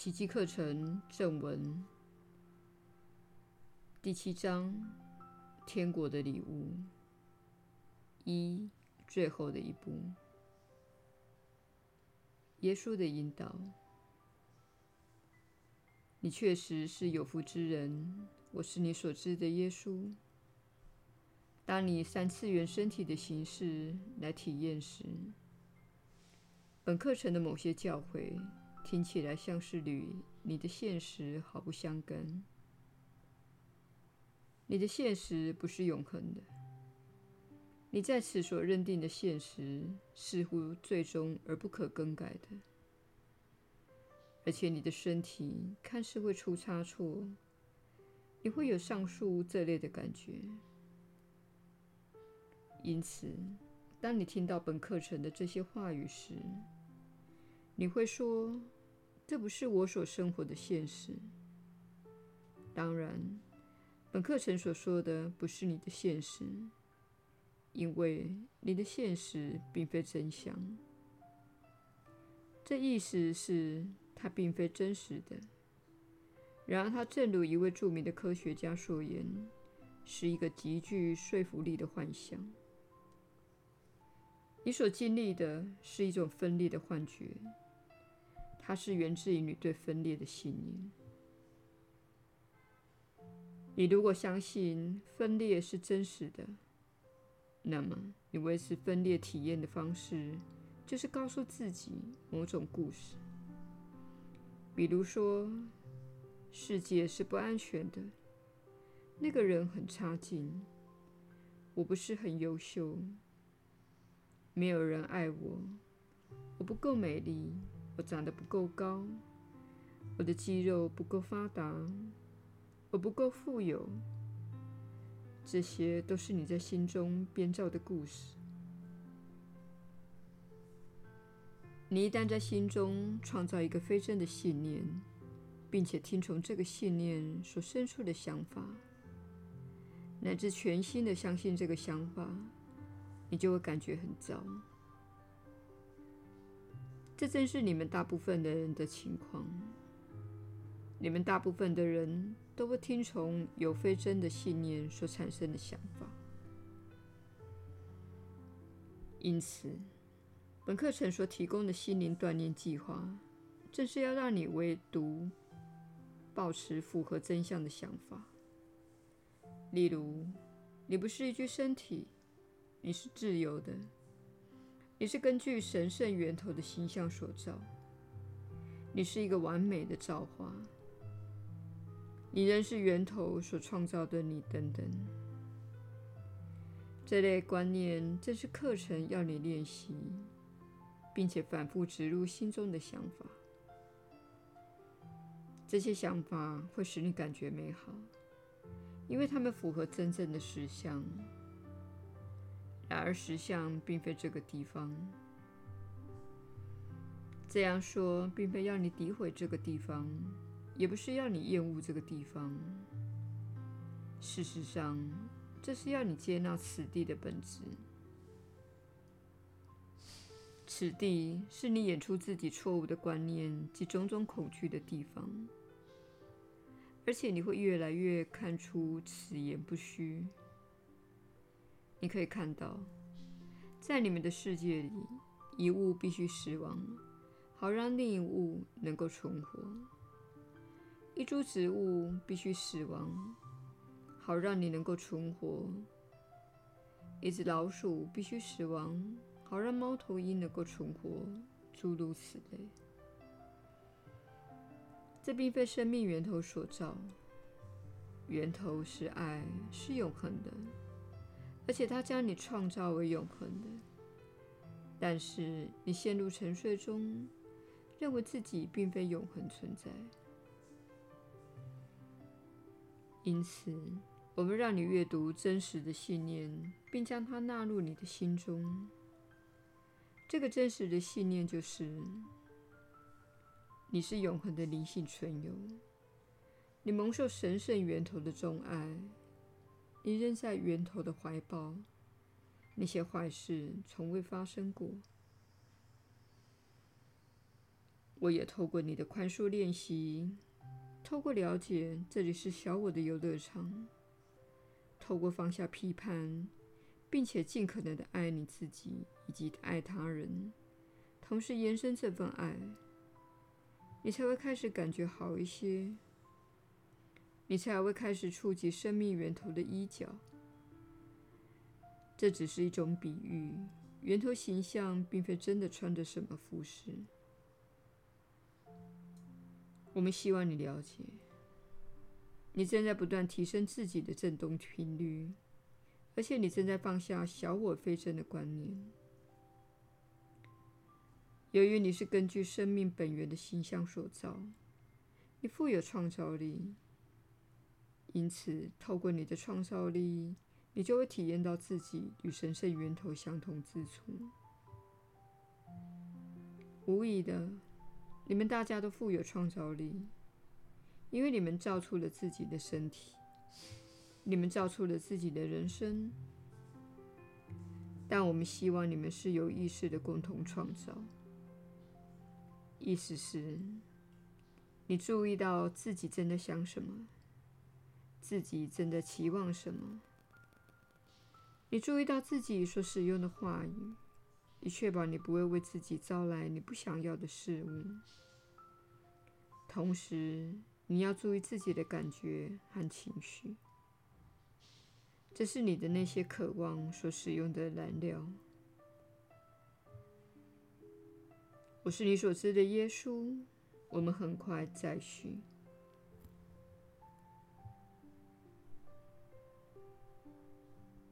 奇迹课程正文第七章：天国的礼物一，最后的一步。耶稣的引导。你确实是有福之人，我是你所知的耶稣。当你三次元身体的形式来体验时，本课程的某些教诲。听起来像是与你的现实毫不相干。你的现实不是永恒的，你在此所认定的现实似乎最终而不可更改的，而且你的身体看似会出差错，你会有上述这类的感觉。因此，当你听到本课程的这些话语时，你会说。这不是我所生活的现实。当然，本课程所说的不是你的现实，因为你的现实并非真相。这意思是它并非真实的。然而，它正如一位著名的科学家所言，是一个极具说服力的幻象。你所经历的是一种分裂的幻觉。它是源自于你对分裂的信念。你如果相信分裂是真实的，那么你维持分裂体验的方式就是告诉自己某种故事，比如说，世界是不安全的，那个人很差劲，我不是很优秀，没有人爱我，我不够美丽。我长得不够高，我的肌肉不够发达，我不够富有。这些都是你在心中编造的故事。你一旦在心中创造一个非真的信念，并且听从这个信念所生出的想法，乃至全心的相信这个想法，你就会感觉很糟。这正是你们大部分的人的情况。你们大部分的人都不听从有非真的信念所产生的想法。因此，本课程所提供的心灵锻炼计划，正是要让你唯独保持符合真相的想法。例如，你不是一具身体，你是自由的。你是根据神圣源头的形象所造，你是一个完美的造化，你仍是源头所创造的你，等等。这类观念正是课程要你练习，并且反复植入心中的想法。这些想法会使你感觉美好，因为它们符合真正的实相。然而，实相并非这个地方。这样说，并非要你诋毁这个地方，也不是要你厌恶这个地方。事实上，这是要你接纳此地的本质。此地是你演出自己错误的观念及种种恐惧的地方，而且你会越来越看出此言不虚。你可以看到，在你们的世界里，一物必须死亡，好让另一物能够存活；一株植物必须死亡，好让你能够存活；一只老鼠必须死亡，好让猫头鹰能够存活，诸如此类。这并非生命源头所造，源头是爱，是永恒的。而且他将你创造为永恒的，但是你陷入沉睡中，认为自己并非永恒存在。因此，我们让你阅读真实的信念，并将它纳入你的心中。这个真实的信念就是：你是永恒的灵性存有，你蒙受神圣源头的钟爱。你仍在源头的怀抱，那些坏事从未发生过。我也透过你的宽恕练习，透过了解这里是小我的游乐场，透过放下批判，并且尽可能的爱你自己以及爱他人，同时延伸这份爱，你才会开始感觉好一些，你才会开始触及生命源头的一角。这只是一种比喻，源头形象并非真的穿着什么服饰。我们希望你了解，你正在不断提升自己的振动频率，而且你正在放下小我非真的观念。由于你是根据生命本源的形象所造，你富有创造力，因此透过你的创造力，你就会体验到自己与神圣源头相同之处。无疑的。你们大家都富有创造力，因为你们造出了自己的身体，你们造出了自己的人生。但我们希望你们是有意识的共同创造。意思是，你注意到自己正在想什么，自己正在期望什么，你注意到自己所使用的话语。以确保你不会为自己招来你不想要的事物。同时，你要注意自己的感觉和情绪。这是你的那些渴望所使用的燃料。我是你所知的耶稣。我们很快再续。